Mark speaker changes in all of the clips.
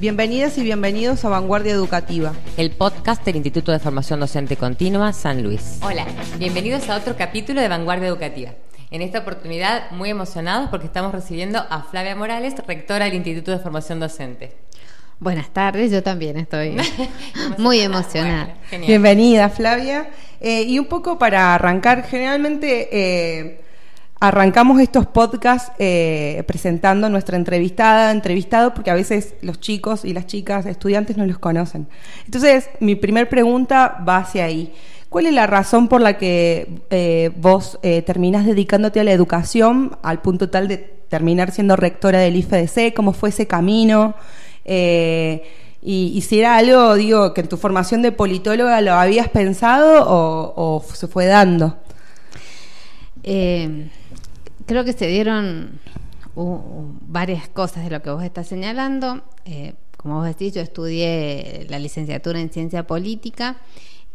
Speaker 1: Bienvenidas y bienvenidos a Vanguardia Educativa,
Speaker 2: el podcast del Instituto de Formación Docente Continua San Luis.
Speaker 3: Hola, bienvenidos a otro capítulo de Vanguardia Educativa. En esta oportunidad, muy emocionados porque estamos recibiendo a Flavia Morales, rectora del Instituto de Formación Docente.
Speaker 4: Buenas tardes, yo también estoy muy emocionada.
Speaker 1: Bienvenida, Flavia. Eh, y un poco para arrancar, generalmente eh, arrancamos estos podcasts eh, presentando nuestra entrevistada, entrevistado, porque a veces los chicos y las chicas, estudiantes, no los conocen. Entonces, mi primer pregunta va hacia ahí. ¿Cuál es la razón por la que vos terminás dedicándote a la educación al punto tal de terminar siendo rectora del IFDC? ¿Cómo fue ese camino? Eh, y, si era algo, digo, que en tu formación de politóloga lo habías pensado o, se fue dando.
Speaker 4: Eh, creo que se dieron varias cosas de lo que vos estás señalando. Eh, como vos decís, yo estudié la licenciatura en ciencia política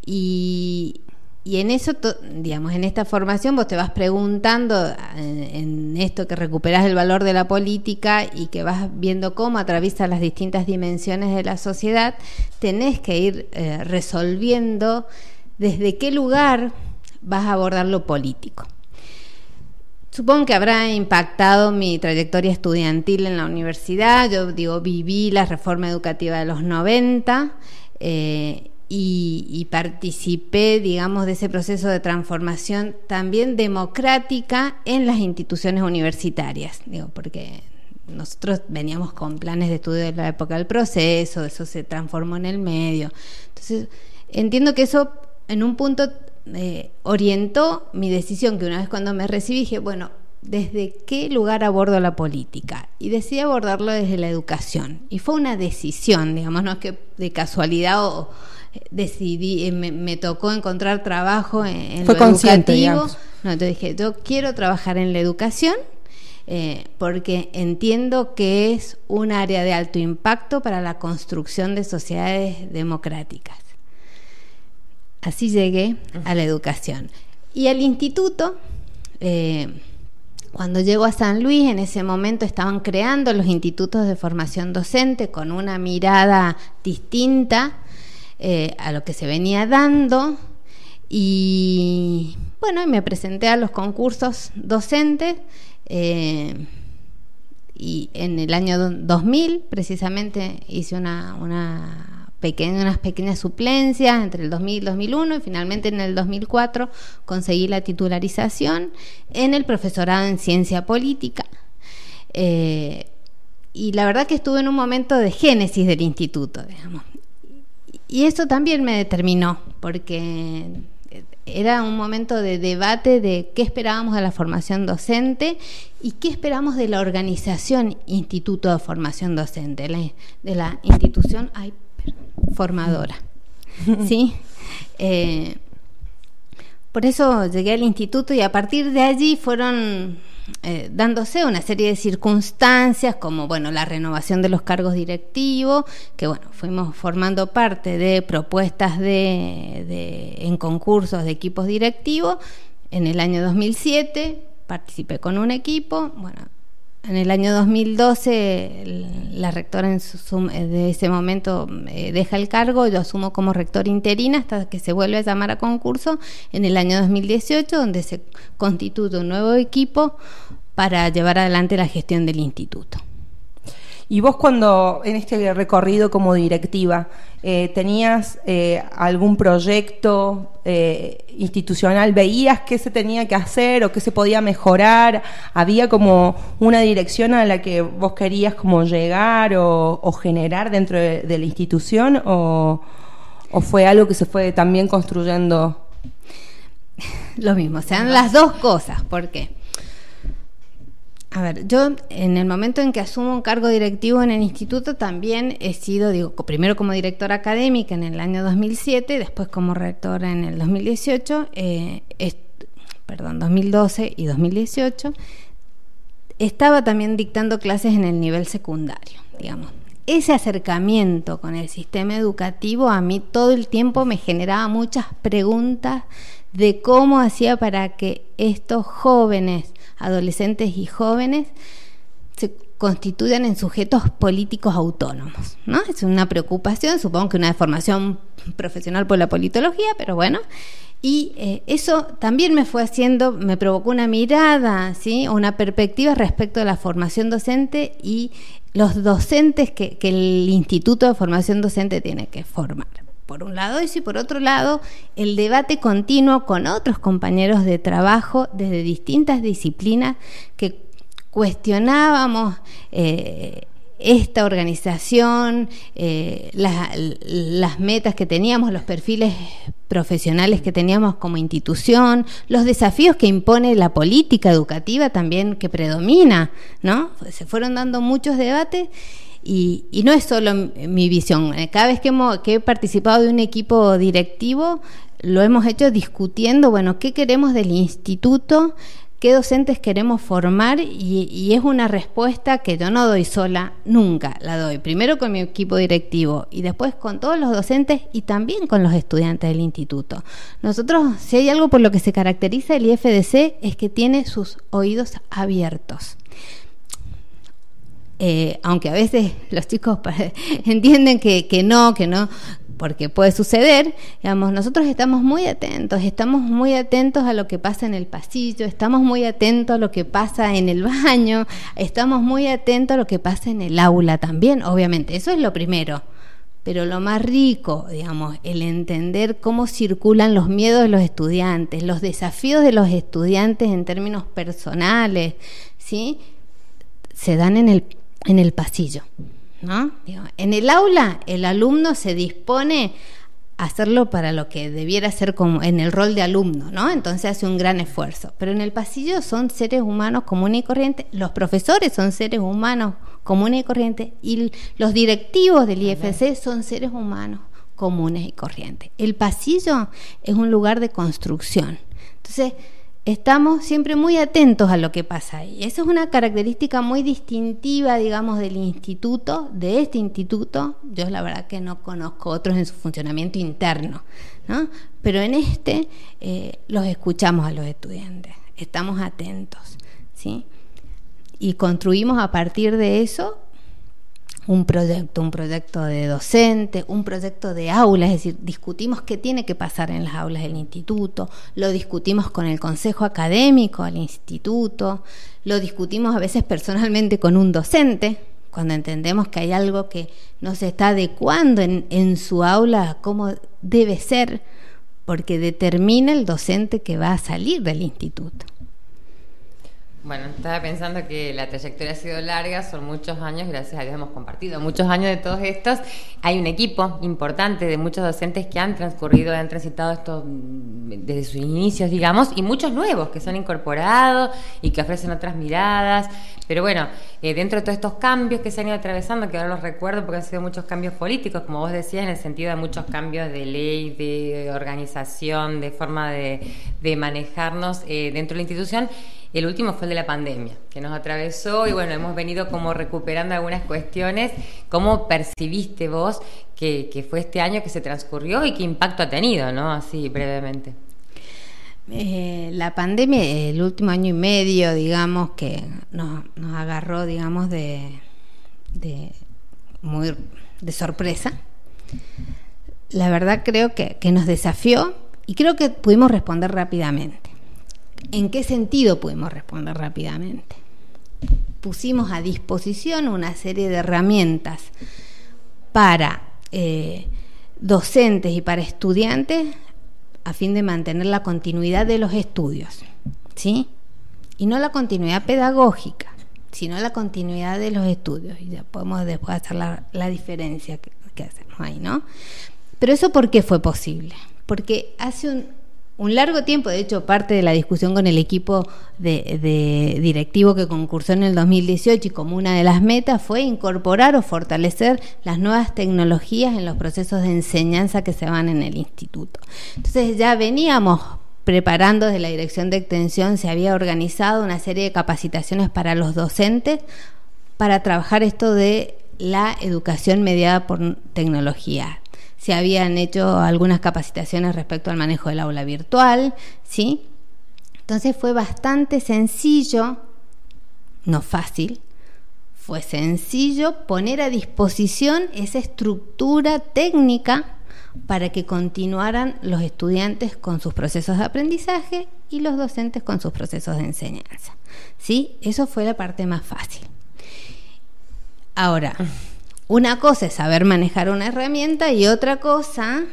Speaker 4: y, en eso, digamos, en esta formación vos te vas preguntando, en, esto que recuperas el valor de la política y que vas viendo cómo atraviesa las distintas dimensiones de la sociedad, tenés que ir eh, resolviendo desde qué lugar vas a abordar lo político. Supongo que habrá impactado mi trayectoria estudiantil en la universidad. Yo digo, viví la reforma educativa de los 90 y, participé, digamos, de ese proceso de transformación también democrática en las instituciones universitarias, digo, porque nosotros veníamos con planes de estudio de la época del proceso, eso se transformó en el medio. Entonces, entiendo que eso en un punto eh, orientó mi decisión, que una vez cuando me recibí dije, bueno, ¿desde qué lugar abordo la política? Y decidí abordarlo desde la educación. Y fue una decisión, digamos, no es que de casualidad o decidí, eh, me, tocó encontrar trabajo en,
Speaker 1: Fue
Speaker 4: lo
Speaker 1: educativo.
Speaker 4: No, entonces dije, yo quiero trabajar en la educación eh, porque entiendo que es un área de alto impacto para la construcción de sociedades democráticas. Así llegué a la educación. Y al instituto, eh, cuando llego a San Luis, en ese momento estaban creando los institutos de formación docente con una mirada distinta eh, a lo que se venía dando y bueno, me presenté a los concursos docentes eh, y en el año 2000 precisamente hice una, una unas pequeñas suplencias entre el 2000 y 2001 y finalmente en el 2004 conseguí la titularización en el profesorado en ciencia política. Eh, y la verdad que estuve en un momento de génesis del instituto, digamos. Y eso también me determinó, porque era un momento de debate de qué esperábamos de la formación docente y qué esperamos de la organización Instituto de Formación Docente, de la institución formadora. ¿Sí? Eh, por eso llegué al instituto y a partir de allí fueron eh, dándose una serie de circunstancias como bueno la renovación de los cargos directivos que bueno fuimos formando parte de propuestas de, en concursos de equipos directivos en el año 2007 participé con un equipo bueno en el año 2012 la rectora en de ese momento eh, deja el cargo, yo asumo como rector interina hasta que se vuelve a llamar a concurso en el año 2018 donde se constituye un nuevo equipo para llevar adelante la gestión del instituto.
Speaker 1: Y vos cuando en este recorrido como directiva, eh, ¿tenías eh, algún proyecto eh, institucional? ¿Veías qué se tenía que hacer o qué se podía mejorar? ¿Había como una dirección a la que vos querías como llegar o, generar dentro de, la institución? O, ¿O fue algo que se fue también construyendo?
Speaker 4: Lo mismo, sean las dos cosas. ¿Por qué? A ver, yo en el momento en que asumo un cargo directivo en el instituto también he sido, digo, primero como directora académica en el año 2007, después como rectora en el 2018, eh, perdón, 2012 y 2018. Estaba también dictando clases en el nivel secundario, digamos. Ese acercamiento con el sistema educativo a mí todo el tiempo me generaba muchas preguntas de cómo hacía para que estos jóvenes adolescentes y jóvenes se constituyan en sujetos políticos autónomos, ¿no? Es una preocupación, supongo que una formación profesional por la politología, pero bueno, y eh, eso también me fue haciendo, me provocó una mirada, ¿sí? una perspectiva respecto a la formación docente y los docentes que, que el Instituto de Formación Docente tiene que formar por un lado eso y por otro lado el debate continuo con otros compañeros de trabajo desde distintas disciplinas que cuestionábamos eh, esta organización, eh, las metas que teníamos, los perfiles profesionales que teníamos como institución, los desafíos que impone la política educativa también que predomina, ¿no? Se fueron dando muchos debates y, no es solo mi visión. Eh, cada vez que, que he participado de un equipo directivo, lo hemos hecho discutiendo, bueno, qué queremos del instituto, qué docentes queremos formar y, es una respuesta que yo no doy sola, nunca la doy. Primero con mi equipo directivo y después con todos los docentes y también con los estudiantes del instituto. Nosotros, si hay algo por lo que se caracteriza el IFDC, es que tiene sus oídos abiertos. Eh, aunque a veces los chicos entienden que, que no, que no, porque puede suceder, digamos, nosotros estamos muy atentos, estamos muy atentos a lo que pasa en el pasillo, estamos muy atentos a lo que pasa en el baño, estamos muy atentos a lo que pasa en el aula también, obviamente, eso es lo primero. Pero lo más rico, digamos, el entender cómo circulan los miedos de los estudiantes, los desafíos de los estudiantes en términos personales, ¿sí? Se dan en el, en el pasillo en el aula el alumno se dispone a hacerlo para lo que debiera ser como en el rol de alumno, ¿no? Entonces hace un gran esfuerzo. Pero en el pasillo son seres humanos comunes y corrientes, los profesores son seres humanos comunes y corrientes y los directivos del IFC son seres humanos comunes y corrientes. El pasillo es un lugar de construcción. Entonces, estamos siempre muy atentos a lo que pasa ahí. Esa es una característica muy distintiva, digamos, del instituto, de este instituto. Yo la verdad que no conozco otros en su funcionamiento interno, ¿no? Pero en este eh, los escuchamos a los estudiantes, estamos atentos, ¿sí? Y construimos a partir de eso un proyecto, un proyecto de docente, un proyecto de aula, es decir, discutimos qué tiene que pasar en las aulas del instituto, lo discutimos con el consejo académico del instituto, lo discutimos a veces personalmente con un docente, cuando entendemos que hay algo que no se está adecuando en, en su aula como debe ser, porque determina el docente que va a salir del instituto.
Speaker 3: Bueno, estaba pensando que la trayectoria ha sido larga, son muchos años, gracias a Dios hemos compartido muchos años de todos estos. Hay un equipo importante de muchos docentes que han transcurrido, han transitado esto mm, desde sus inicios, digamos, y muchos nuevos que se han incorporado y que ofrecen otras miradas. Pero bueno, eh, dentro de todos estos cambios que se han ido atravesando, que ahora los recuerdo porque han sido muchos cambios políticos, como vos decías, en el sentido de muchos cambios de ley, de organización, de forma de, manejarnos eh, dentro de la institución. El último fue el de la pandemia, que nos atravesó y bueno, hemos venido como recuperando algunas cuestiones. ¿Cómo percibiste vos que, fue este año que se transcurrió y qué impacto ha tenido, no? Así brevemente.
Speaker 4: Eh, la pandemia, el último año y medio, digamos, que nos, agarró, digamos, de, de, muy de sorpresa. La verdad creo que nos desafió y creo que pudimos responder rápidamente. ¿En qué sentido pudimos responder rápidamente? Pusimos a disposición una serie de herramientas para eh, docentes y para estudiantes a fin de mantener la continuidad de los estudios, ¿sí? Y no la continuidad pedagógica, sino la continuidad de los estudios. Y ya podemos después hacer la, diferencia que, que hacemos ahí, ¿no? Pero eso ¿por qué fue posible? Porque hace un, un largo tiempo, de hecho, parte de la discusión con el equipo de, directivo que concursó en el 2018 y como una de las metas fue incorporar o fortalecer las nuevas tecnologías en los procesos de enseñanza que se van en el instituto. Entonces ya veníamos preparando desde la dirección de extensión, se había organizado una serie de capacitaciones para los docentes para trabajar esto de la educación mediada por tecnología se habían hecho algunas capacitaciones respecto al manejo del aula virtual, ¿sí? Entonces fue bastante sencillo, no fácil, fue sencillo poner a disposición esa estructura técnica para que continuaran los estudiantes con sus procesos de aprendizaje y los docentes con sus procesos de enseñanza. ¿Sí? Eso fue la parte más fácil. Ahora, una cosa es saber manejar una herramienta y otra cosa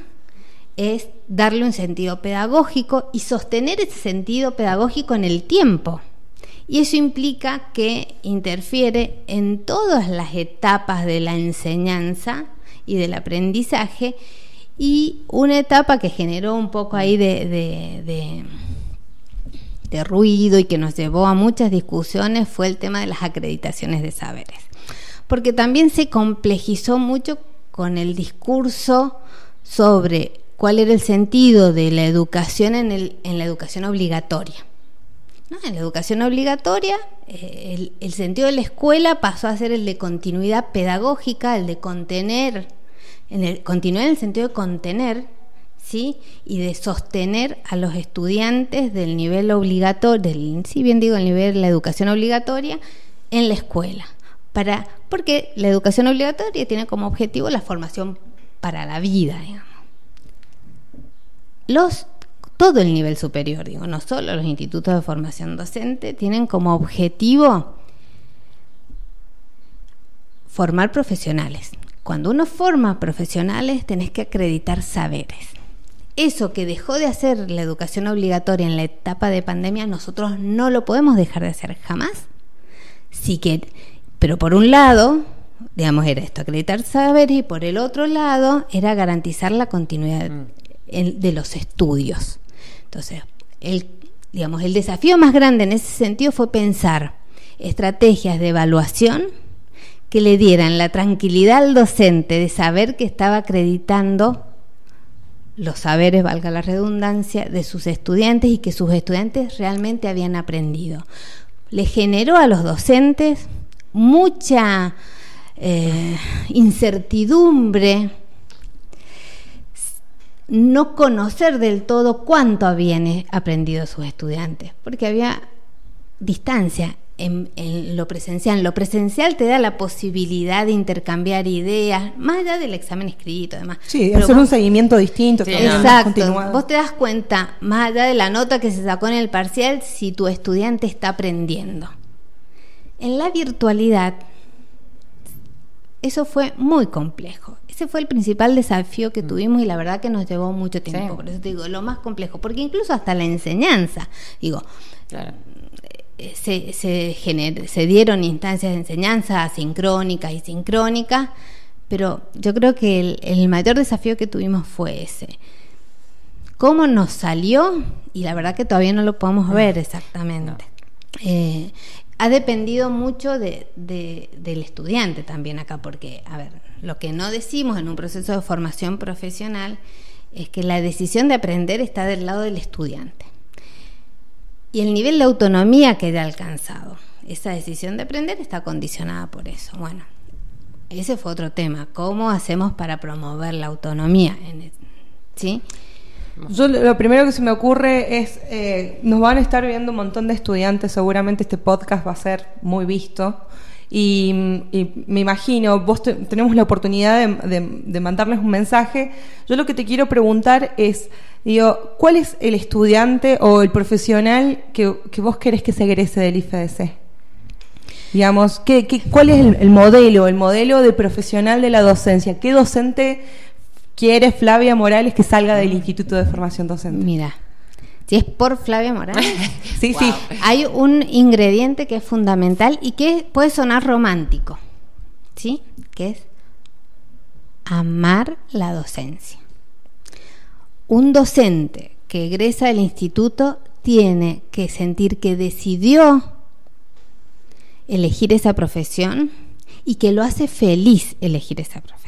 Speaker 4: es darle un sentido pedagógico y sostener ese sentido pedagógico en el tiempo. Y eso implica que interfiere en todas las etapas de la enseñanza y del aprendizaje y una etapa que generó un poco ahí de, de, ruido y que nos llevó a muchas discusiones fue el tema de las acreditaciones de saberes. Porque también se complejizó mucho con el discurso sobre cuál era el sentido de la educación en, el, en la educación obligatoria. En la educación obligatoria, eh, el, sentido de la escuela pasó a ser el de continuidad pedagógica, el de contener en el, continuar en el sentido de contener ¿sí? y de sostener a los estudiantes del nivel obligatorio, del, si bien digo el nivel de la educación obligatoria, en la escuela. Para, porque la educación obligatoria tiene como objetivo la formación para la vida, digamos. Los, todo el nivel superior, digo, no solo los institutos de formación docente, tienen como objetivo formar profesionales, cuando uno forma profesionales tenés que acreditar saberes. Eso que dejó de hacer la educación obligatoria en la etapa de pandemia, nosotros no lo podemos dejar de hacer jamás. Sí que, pero por un lado, digamos, era esto, acreditar saberes, y por el otro lado era garantizar la continuidad mm. de los estudios. Entonces, el, digamos, el desafío más grande en ese sentido fue pensar estrategias de evaluación que le dieran la tranquilidad al docente de saber que estaba acreditando los saberes, valga la redundancia, de sus estudiantes y que sus estudiantes realmente habían aprendido. Le generó a los docentes mucha eh, incertidumbre, no conocer del todo cuánto habían aprendido sus estudiantes, porque había distancia en, lo presencial. Lo presencial te da la posibilidad de intercambiar ideas, más allá del examen escrito, además.
Speaker 1: Sí, hacer un seguimiento distinto.
Speaker 4: exacto. Vos te das cuenta, más allá de la nota que se sacó en el parcial, si tu estudiante está aprendiendo. En la virtualidad, eso fue muy complejo. Ese fue el principal desafío que mm. tuvimos y la verdad que nos llevó mucho tiempo. Por eso te digo, lo más complejo, porque incluso hasta la enseñanza, digo, claro se, se, dieron instancias de enseñanza asincrónicas y sincrónicas, pero yo creo que el, mayor desafío que tuvimos fue ese. ¿Cómo nos salió? Y la verdad que todavía no lo podemos mm. ver exactamente. Eh, ha dependido mucho de, del estudiante también acá, porque, a ver, lo que no decimos en un proceso de formación profesional es que la decisión de aprender está del lado del estudiante y el nivel de autonomía que haya alcanzado. Esa decisión de aprender está condicionada por eso. Bueno, ese fue otro tema. ¿Cómo hacemos para promover la autonomía? ¿Sí?
Speaker 1: Yo lo primero que se me ocurre es, eh, nos van a estar viendo un montón de estudiantes, seguramente este podcast va a ser muy visto. Y, me imagino, vos tenemos la oportunidad de, mandarles un mensaje. Yo lo que te quiero preguntar es, digo, ¿cuál es el estudiante o el profesional que, vos querés que se egrese del IFDC? Digamos, ¿qué, cuál es el, el, modelo, el modelo de profesional de la docencia? ¿Qué docente quiere Flavia Morales que salga del Instituto de Formación Docente?
Speaker 4: Mira, si es por Flavia Morales.
Speaker 1: sí, sí.
Speaker 4: Hay un ingrediente que es fundamental y que puede sonar romántico, ¿sí? Que es amar la docencia. Un docente que egresa del instituto tiene que sentir que decidió elegir esa profesión y que lo hace feliz elegir esa profesión.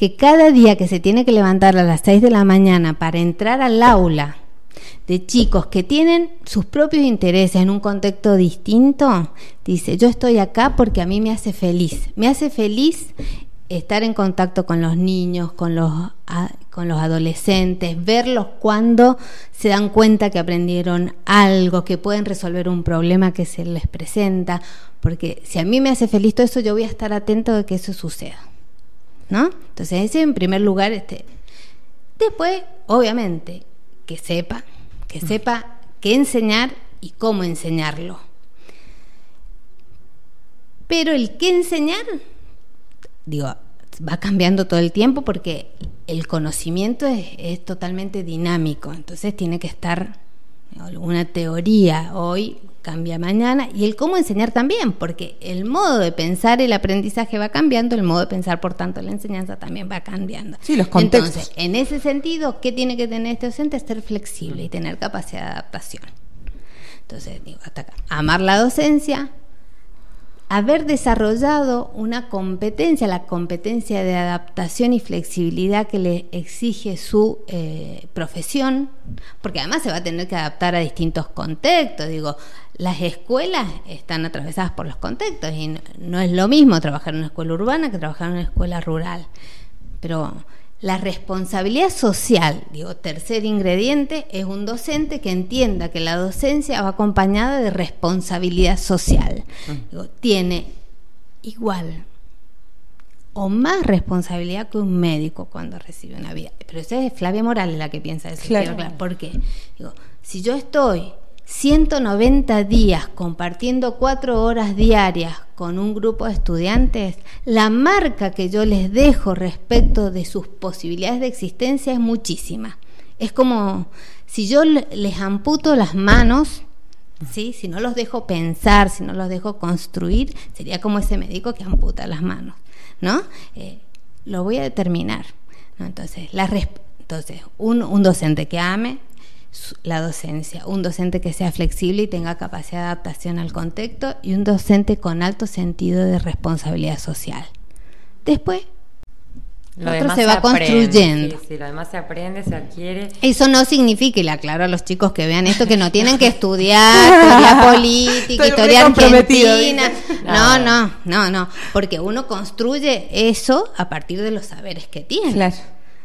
Speaker 4: Que cada día que se tiene que levantar a las 6 de la mañana para entrar al aula de chicos que tienen sus propios intereses en un contexto distinto, dice, yo estoy acá porque a mí me hace feliz. Me hace feliz estar en contacto con los niños, con los, con los adolescentes, verlos cuando se dan cuenta que aprendieron algo, que pueden resolver un problema que se les presenta, porque si a mí me hace feliz todo eso, yo voy a estar atento de que eso suceda. ¿No? Entonces, ese en primer lugar, este. Después, obviamente, que sepa, que sepa qué enseñar y cómo enseñarlo. Pero el qué enseñar, digo, va cambiando todo el tiempo porque el conocimiento es, totalmente dinámico, entonces tiene que estar una teoría hoy cambia mañana y el cómo enseñar también, porque el modo de pensar el aprendizaje va cambiando, el modo de pensar, por tanto, la enseñanza también va cambiando.
Speaker 1: Sí, los contextos.
Speaker 4: Entonces, en ese sentido, ¿qué tiene que tener este docente? Ser flexible y tener capacidad de adaptación. Entonces, digo, hasta acá. Amar la docencia, haber desarrollado una competencia, la competencia de adaptación y flexibilidad que le exige su eh, profesión, porque además se va a tener que adaptar a distintos contextos. Digo, las escuelas están atravesadas por los contextos y no es lo mismo trabajar en una escuela urbana que trabajar en una escuela rural. Pero la responsabilidad social, digo, tercer ingrediente, es un docente que entienda que la docencia va acompañada de responsabilidad social. Digo, tiene igual o más responsabilidad que un médico cuando recibe una vida. Pero esa es Flavia Morales la que piensa eso.
Speaker 1: Claro.
Speaker 4: ¿Por qué? Digo, si yo estoy 190 días compartiendo cuatro horas diarias con un grupo de estudiantes, la marca que yo les dejo respecto de sus posibilidades de existencia es muchísima. Es como si yo les amputo las manos, ¿sí? si no los dejo pensar, si no los dejo construir, sería como ese médico que amputa las manos. ¿no? Eh, lo voy a determinar. Entonces, la entonces un, un docente que ame, la docencia, un docente que sea flexible y tenga capacidad de adaptación al contexto y un docente con alto sentido de responsabilidad social. Después,
Speaker 3: lo
Speaker 4: otro se va construyendo.
Speaker 3: Sí, lo demás se aprende, se adquiere.
Speaker 4: Eso no significa, y le aclaro a los chicos que vean esto, que no tienen que estudiar historia política, historia argentina. No, no, no, no, porque uno construye eso a partir de los saberes que tiene.
Speaker 1: Claro.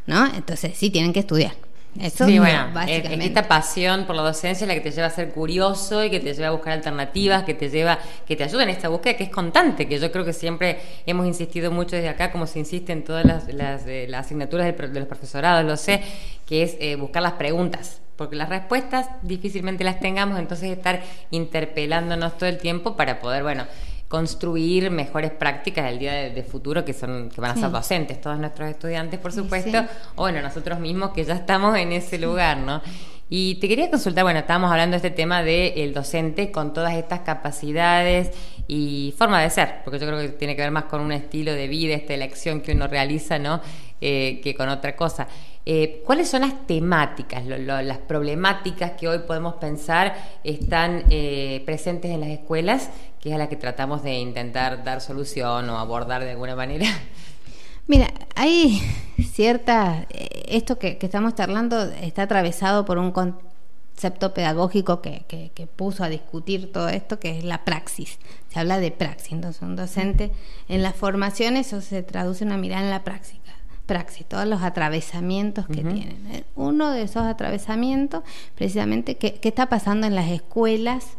Speaker 4: ¿No? Entonces sí tienen que estudiar. Eso
Speaker 3: sí, bueno, básicamente. esta pasión por la docencia es la que te lleva a ser curioso y que te lleva a buscar alternativas, que te lleva, que te ayuda en esta búsqueda que es constante, que yo creo que siempre hemos insistido mucho desde acá, como se insiste en todas las, las, eh, asignaturas de los profesorados, lo sé, que es eh, buscar las preguntas, porque las respuestas difícilmente las tengamos, entonces estar interpelándonos todo el tiempo para poder, bueno, construir mejores prácticas el día de, futuro que son que van a ser docentes todos nuestros estudiantes por supuesto. o bueno nosotros mismos que ya estamos en ese lugar no y te quería consultar bueno estábamos hablando de este tema del docente con todas estas capacidades y forma de ser porque yo creo que tiene que ver más con un estilo de vida esta elección que uno realiza no eh, que con otra cosa. Eh, ¿Cuáles son las temáticas, las problemáticas que hoy podemos pensar están eh, presentes en las escuelas, que es a las que tratamos de intentar dar solución o abordar de alguna manera?
Speaker 4: Mira, hay cierta, eh, esto que, estamos charlando está atravesado por un concepto pedagógico que, que, puso a discutir todo esto, que es la praxis. Se habla de praxis, entonces un docente en las formaciones eso se traduce en una mirada en la praxis praxis, todos los atravesamientos que tienen. Eh, uno de esos atravesamientos, precisamente, ¿qué, está pasando en las escuelas?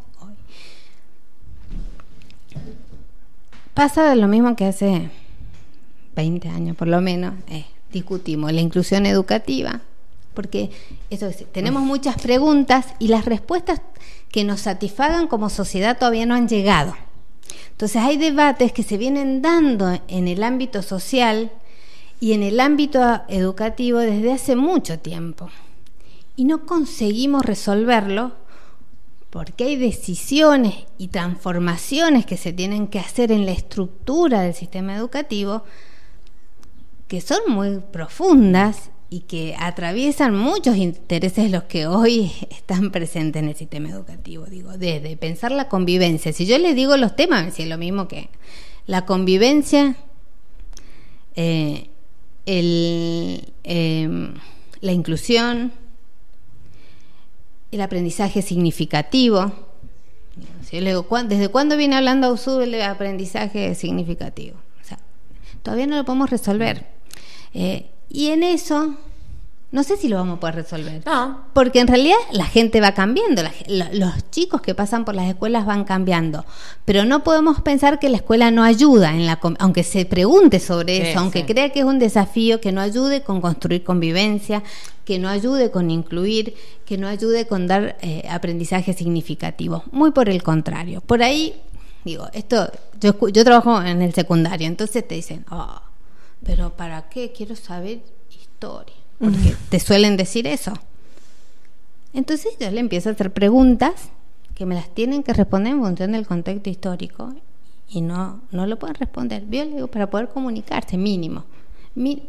Speaker 4: Pasa de lo mismo que hace 20 años, por lo menos, eh, discutimos la inclusión educativa, porque eso tenemos muchas preguntas y las respuestas que nos satisfagan como sociedad todavía no han llegado. Entonces hay debates que se vienen dando en el ámbito social, y en el ámbito educativo desde hace mucho tiempo. Y no conseguimos resolverlo porque hay decisiones y transformaciones que se tienen que hacer en la estructura del sistema educativo que son muy profundas y que atraviesan muchos intereses los que hoy están presentes en el sistema educativo. Digo, desde pensar la convivencia. Si yo les digo los temas, es lo mismo que la convivencia, eh, el, em, la inclusión, el aprendizaje significativo. ¿desde cuándo viene hablando USU el aprendizaje significativo? todavía no lo podemos resolver. Eh, y en eso no sé si lo vamos a poder resolver.
Speaker 3: No.
Speaker 4: Porque en realidad la gente va cambiando, la los chicos que pasan por las escuelas van cambiando. Pero no podemos pensar que la escuela no ayuda, en la, aunque se pregunte sobre
Speaker 3: Sí,
Speaker 4: eso, aunque
Speaker 3: sí.
Speaker 4: crea que es un desafío, que no ayude con construir convivencia, que no ayude con incluir, que no ayude con dar eh, aprendizaje significativo. Muy por el contrario. Por ahí, digo, esto, yo, yo trabajo en el secundario, entonces te dicen, "Ah, pero ¿para qué? Quiero saber historia. Porque te suelen decir eso. Entonces yo le empiezo a hacer preguntas que me las tienen que responder en función del contexto histórico y no, no lo pueden responder. Yo le digo, para poder comunicarse, mínimo.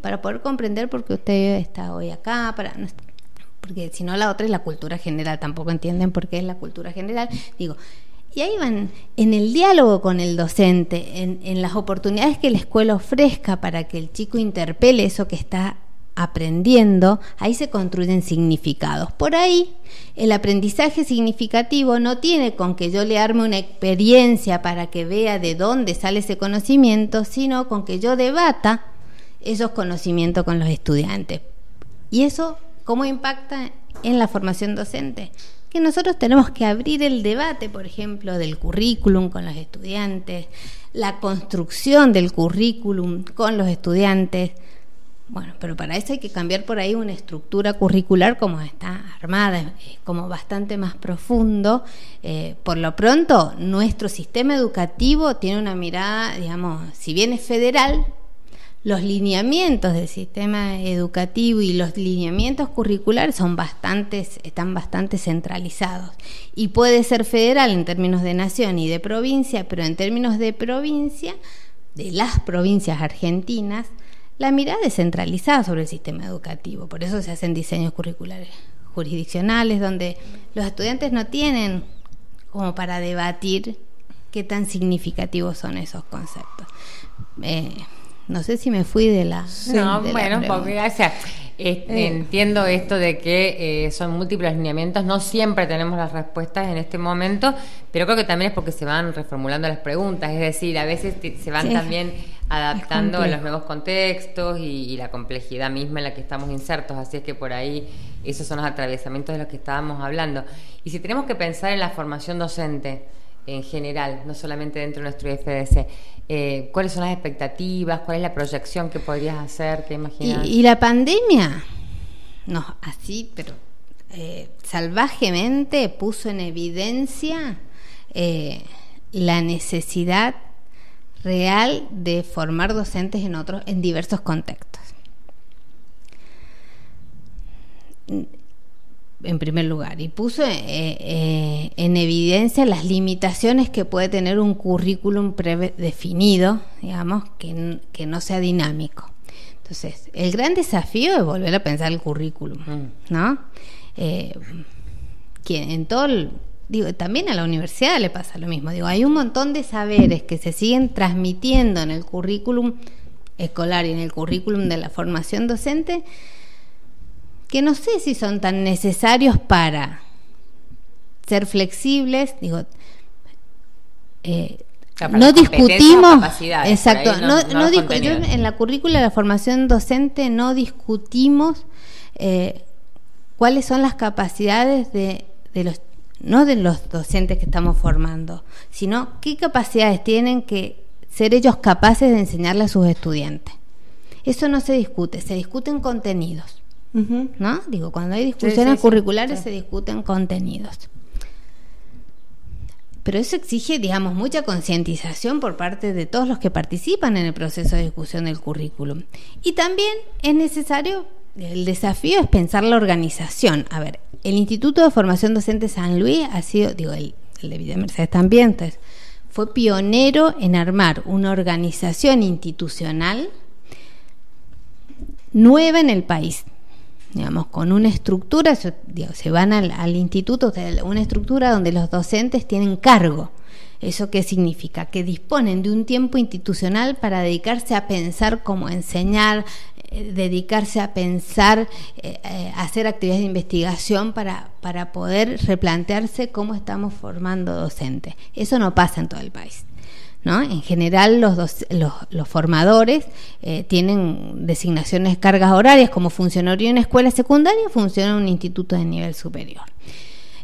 Speaker 4: Para poder comprender por qué usted está hoy acá, para porque si no la otra es la cultura general, tampoco entienden por qué es la cultura general. Digo, y ahí van en el diálogo con el docente, en, en las oportunidades que la escuela ofrezca para que el chico interpele eso que está aprendiendo, ahí se construyen significados. Por ahí, el aprendizaje significativo no tiene con que yo le arme una experiencia para que vea de dónde sale ese conocimiento, sino con que yo debata esos conocimientos con los estudiantes. ¿Y eso cómo impacta en la formación docente? Que nosotros tenemos que abrir el debate, por ejemplo, del currículum con los estudiantes, la construcción del currículum con los estudiantes. Bueno, pero para eso hay que cambiar por ahí una estructura curricular como está armada, como bastante más profundo. Eh, por lo pronto, nuestro sistema educativo tiene una mirada, digamos, si bien es federal, los lineamientos del sistema educativo y los lineamientos curriculares son bastantes, están bastante centralizados. Y puede ser federal en términos de nación y de provincia, pero en términos de provincia, de las provincias argentinas, la mirada es centralizada sobre el sistema educativo. Por eso se hacen diseños curriculares jurisdiccionales donde los estudiantes no tienen como para debatir qué tan significativos son esos conceptos. Eh, no sé si me fui de la.
Speaker 3: No,
Speaker 4: de
Speaker 3: bueno, porque o sea, eh, entiendo esto de que eh, son múltiples lineamientos, no siempre tenemos las respuestas en este momento, pero creo que también es porque se van reformulando las preguntas, es decir, a veces se van
Speaker 4: Sí.
Speaker 3: también adaptando a los nuevos contextos y, y la complejidad misma en la que estamos insertos, así es que por ahí esos son los atravesamientos de los que estábamos hablando. Y si tenemos que pensar en la formación docente, en general, no solamente dentro de nuestro IFDC. Eh, ¿Cuáles son las expectativas? ¿Cuál es la proyección que podrías hacer? ¿Qué imaginas?
Speaker 4: Y, y la pandemia, no, así, pero eh, salvajemente puso en evidencia eh, la necesidad real de formar docentes en otros, en diversos contextos. En primer lugar, y puso eh, eh, en evidencia las limitaciones que puede tener un currículum predefinido, digamos, que, que no sea dinámico. Entonces, el gran desafío es volver a pensar el currículum,
Speaker 3: Mm.
Speaker 4: ¿no? Eh, que en todo el- digo, también a la universidad le pasa lo mismo. Digo, hay un montón de saberes que se siguen transmitiendo en el currículum escolar y en el currículum de la formación docente que no sé si son tan necesarios para ser flexibles, digo, eh, no discutimos, exacto, no,
Speaker 3: no-
Speaker 4: discu- yo en la currícula de la formación docente no discutimos eh, cuáles son las capacidades de, de los no de los docentes que estamos formando, sino qué capacidades tienen que ser ellos capaces de enseñarle a sus estudiantes. Eso no se discute, se discuten contenidos. ¿No? Digo, cuando hay discusiones
Speaker 3: sí, sí,
Speaker 4: curriculares
Speaker 3: sí.
Speaker 4: se discuten contenidos. Pero eso exige, digamos, mucha concientización por parte de todos los que participan en el proceso de discusión del currículum. Y también es necesario, el desafío es pensar la organización. A ver, el Instituto de Formación Docente San Luis ha sido, digo, el, el de Villa Mercedes también, entonces, fue pionero en armar una organización institucional nueva en el país digamos, con una estructura, se van al, al instituto, una estructura donde los docentes tienen cargo. ¿Eso qué significa? Que disponen de un tiempo institucional para dedicarse a pensar cómo enseñar, eh, dedicarse a pensar, eh, eh, hacer actividades de investigación para, para poder replantearse cómo estamos formando docentes. Eso no pasa en todo el país. ¿No? En general los, los, formadores eh, tienen designaciones, cargas horarias como funcionario en escuela secundaria, funciona en un instituto de nivel superior.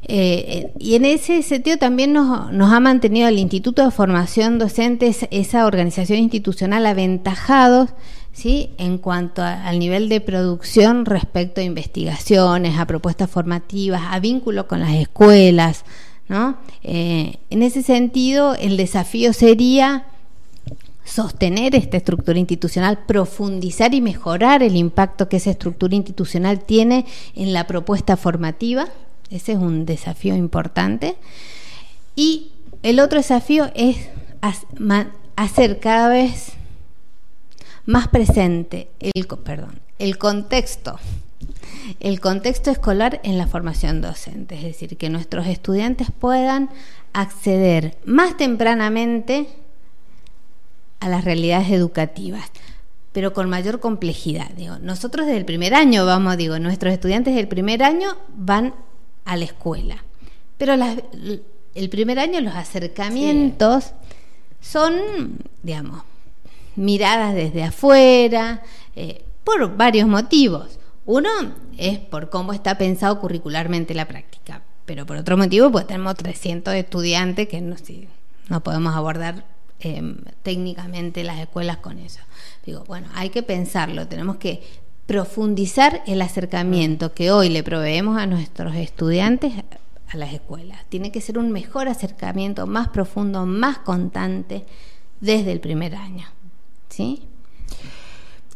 Speaker 4: Eh, y en ese sentido también nos, ha mantenido el Instituto de Formación Docente, esa organización institucional, aventajados ¿sí? en cuanto al nivel de producción respecto a investigaciones, a propuestas formativas, a vínculo con las escuelas. ¿No? Eh, en ese sentido, el desafío sería sostener esta estructura institucional, profundizar y mejorar el impacto que esa estructura institucional tiene en la propuesta formativa. Ese es un desafío importante. Y el otro desafío es hacer cada vez más presente el, contexto, el contexto escolar en la formación docente, es decir, que nuestros estudiantes puedan acceder más tempranamente a las realidades educativas, pero con mayor complejidad. Digo, nosotros desde el primer año vamos, digo, nuestros estudiantes del primer año van a la escuela, pero el primer año los acercamientos son, digamos, miradas desde afuera, eh, por varios motivos. Uno es por cómo está pensado curricularmente la práctica, pero por otro motivo, pues tenemos 300 estudiantes que no, si, no podemos abordar em, técnicamente las escuelas con eso. Digo, bueno, hay que pensarlo, tenemos que profundizar el acercamiento que hoy le proveemos a nuestros estudiantes a las escuelas. Tiene que ser un mejor acercamiento, más profundo, más constante desde el primer año. ¿sí?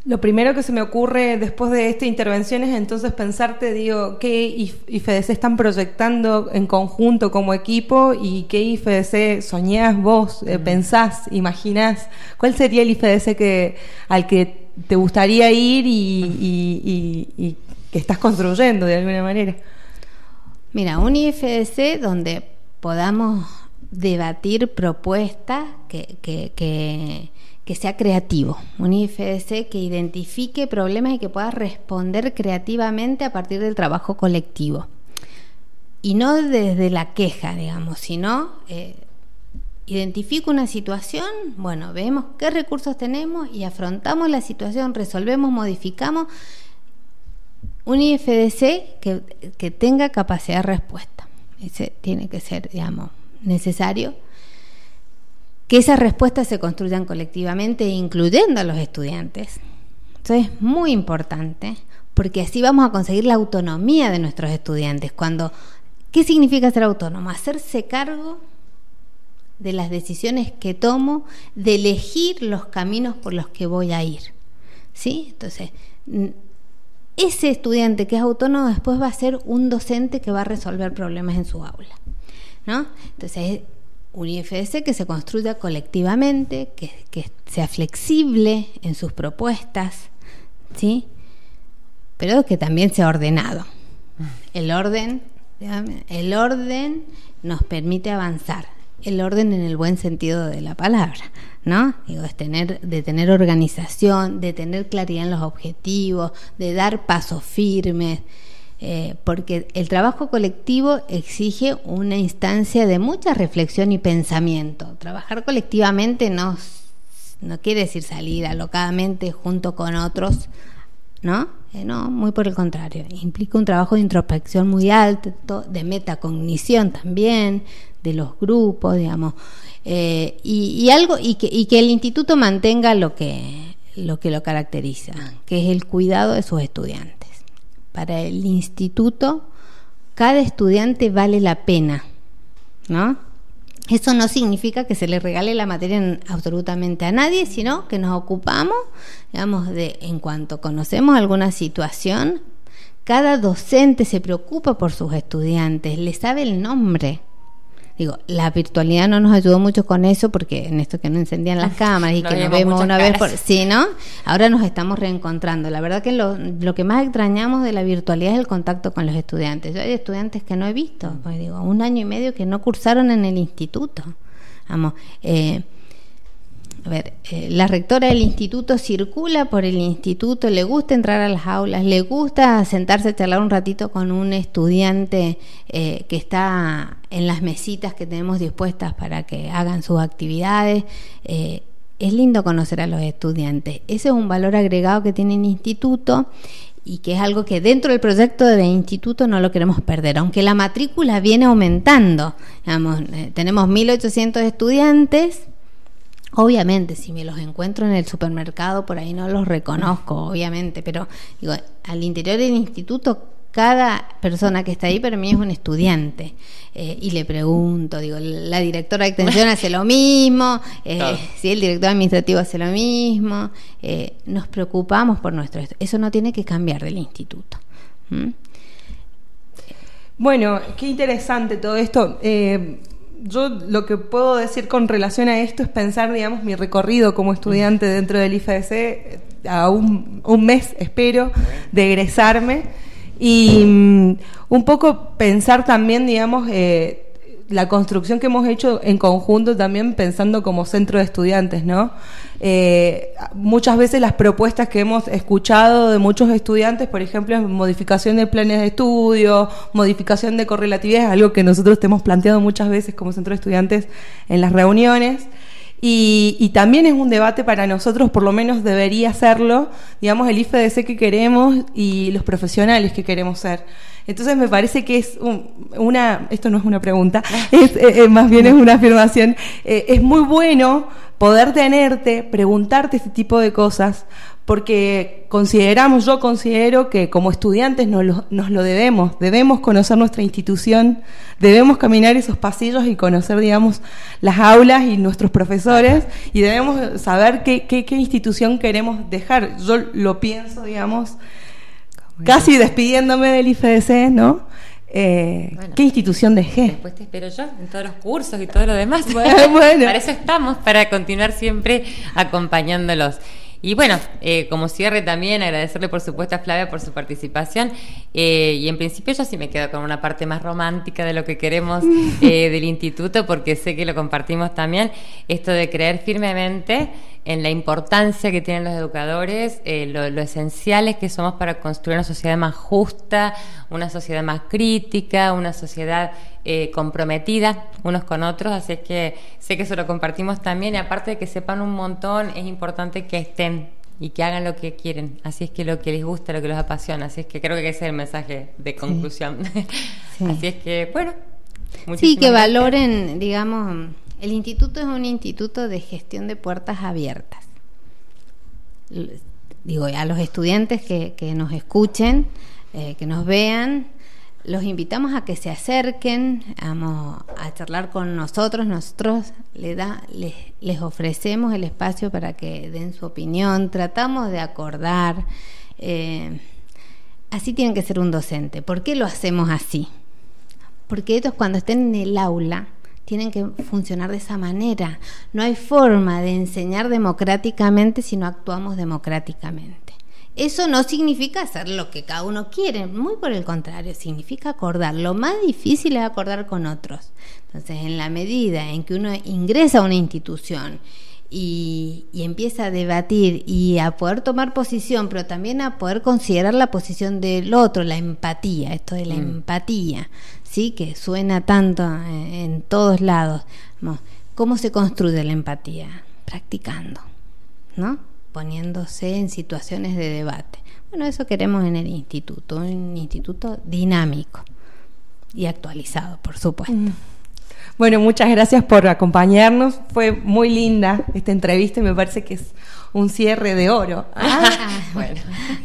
Speaker 1: Lo primero que se me ocurre después de esta intervención es entonces pensarte, digo, qué IFEDC están proyectando en conjunto como equipo y qué IFEDC soñás vos, eh, pensás, imaginás. ¿Cuál sería el IFEDC que, al que te gustaría ir y, y que estás construyendo de alguna manera?
Speaker 4: Mira, un IFDC donde podamos debatir propuestas que, que, que que sea creativo, un IFDC que identifique problemas y que pueda responder creativamente a partir del trabajo colectivo. Y no desde la queja, digamos, sino eh, identifico una situación, bueno, vemos qué recursos tenemos y afrontamos la situación, resolvemos, modificamos. Un IFDC que, que tenga capacidad de respuesta. Ese tiene que ser, digamos, necesario que esas respuestas se construyan colectivamente, incluyendo a los estudiantes. Eso es muy importante, porque así vamos a conseguir la autonomía de nuestros estudiantes. Cuando, ¿Qué significa ser autónomo? Hacerse cargo de las decisiones que tomo, de elegir los caminos por los que voy a ir. ¿Sí? Entonces, ese estudiante que es autónomo después va a ser un docente que va a resolver problemas en su aula. ¿no? Entonces, un IFS que se construya colectivamente, que, sea flexible en sus propuestas, ¿sí? pero que también sea ordenado. El orden, el orden nos permite avanzar. El orden en el buen sentido de la palabra, ¿no? Digo, es tener, de tener organización, de tener claridad en los objetivos, de dar pasos firmes, eh, porque el trabajo colectivo exige una instancia de mucha reflexión y pensamiento. Trabajar colectivamente no, no quiere decir salir alocadamente junto con otros, ¿no? Eh, no, muy por el contrario. Implica un trabajo de introspección muy alto, de metacognición también, de los grupos, digamos. Eh, y, algo y que, y que el instituto mantenga lo que lo que lo caracteriza, que es el cuidado de sus estudiantes para el instituto, cada estudiante vale la pena, ¿no? Eso no significa que se le regale la materia absolutamente a nadie, sino que nos ocupamos, digamos, de en cuanto conocemos alguna situación, cada docente se preocupa por sus estudiantes, le sabe el nombre, Digo, la virtualidad no nos ayudó mucho con eso porque en esto que no encendían las cámaras y que nos vemos una vez por... Sí, ¿no? Ahora nos estamos reencontrando. La verdad que lo, lo, que más extrañamos de la virtualidad es el contacto con los estudiantes. Yo hay estudiantes que no he visto, pues digo, un año y medio que no cursaron en el instituto. Vamos, eh, a ver, eh, la rectora del instituto circula por el instituto, le gusta entrar a las aulas, le gusta sentarse a charlar un ratito con un estudiante eh, que está en las mesitas que tenemos dispuestas para que hagan sus actividades. Eh, es lindo conocer a los estudiantes. Ese es un valor agregado que tiene el instituto y que es algo que dentro del proyecto del instituto no lo queremos perder, aunque la matrícula viene aumentando. tenemos 1.800 estudiantes Obviamente, si me los encuentro en el supermercado, por ahí no los reconozco, obviamente, pero digo, al interior del instituto, cada persona que está ahí para mí es un estudiante. Eh, y le pregunto, digo, la directora de extensión hace lo mismo, eh, si el director administrativo hace lo mismo, eh, nos preocupamos por nuestro... Eso no tiene que cambiar del instituto.
Speaker 1: Bueno, qué interesante todo esto yo lo que puedo decir con relación a esto es pensar, digamos, mi recorrido como estudiante dentro del IFDC a un, un mes, espero, de egresarme. Y mm, un poco pensar también, digamos, eh, la construcción que hemos hecho en conjunto también pensando como centro de estudiantes, ¿no? Eh, muchas veces las propuestas que hemos escuchado de muchos estudiantes, por ejemplo, modificación de planes de estudio, modificación de correlatividad, es algo que nosotros te hemos planteado muchas veces como centro de estudiantes en las reuniones. Y, y, también es un debate para nosotros, por lo menos debería serlo, digamos, el IFDC que queremos y los profesionales que queremos ser. Entonces me parece que es una, esto no es una pregunta, es, eh, eh, más bien es una afirmación, eh, es muy bueno poder tenerte, preguntarte este tipo de cosas, porque consideramos, yo considero que como estudiantes nos lo, nos lo debemos, debemos conocer nuestra institución, debemos caminar esos pasillos y conocer, digamos, las aulas y nuestros profesores, y debemos saber qué, qué, qué institución queremos dejar. Yo lo pienso, digamos, casi despidiéndome del IFDC, ¿no? Eh, ¿Qué institución dejé?
Speaker 3: Después te espero yo en todos los cursos y todo lo demás. Bueno, para eso estamos, para continuar siempre acompañándolos. Y bueno, eh, como cierre también, agradecerle por supuesto a Flavia por su participación. Eh, y en principio yo sí me quedo con una parte más romántica de lo que queremos del instituto, porque sé que lo compartimos también, esto de creer firmemente en la importancia que tienen los educadores, eh, lo, esenciales que somos para construir una sociedad más justa, una sociedad más crítica, una sociedad eh, comprometida unos con otros, así es que sé que eso lo compartimos también y aparte de que sepan un montón, es importante que estén y que hagan lo que quieren, así es que lo que les gusta, lo que los apasiona, así es que creo que ese es el mensaje de conclusión. así es que, bueno.
Speaker 4: Sí, que valoren, digamos el instituto es un instituto de gestión de puertas abiertas. Digo, a los estudiantes que, nos escuchen, eh, que nos vean, los invitamos a que se acerquen a, a charlar con nosotros. Nosotros le da, les, les, ofrecemos el espacio para que den su opinión, tratamos de acordar. Eh, así tiene que ser un docente. ¿Por qué lo hacemos así? Porque ellos cuando estén en el aula tienen que funcionar de esa manera. No hay forma de enseñar democráticamente si no actuamos democráticamente. Eso no significa hacer lo que cada uno quiere, muy por el contrario, significa acordar. Lo más difícil es acordar con otros. Entonces, en la medida en que uno ingresa a una institución y, empieza a debatir y a poder tomar posición, pero también a poder considerar la posición del otro, la empatía, esto de la mm. empatía, ¿sí? que suena tanto en, todos lados. ¿Cómo se construye la empatía? Practicando, ¿no? Poniéndose en situaciones de debate. Bueno, eso queremos en el instituto, un instituto dinámico y actualizado, por supuesto. Mm.
Speaker 1: Bueno, muchas gracias por acompañarnos. Fue muy linda esta entrevista y me parece que es un cierre de oro.
Speaker 4: Ah, bueno.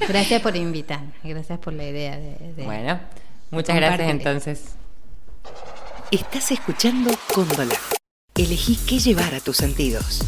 Speaker 4: Gracias por invitarme, gracias por la idea de...
Speaker 3: bueno, muchas gracias entonces.
Speaker 5: Estás escuchando Cóndola. Elegí qué llevar a tus sentidos.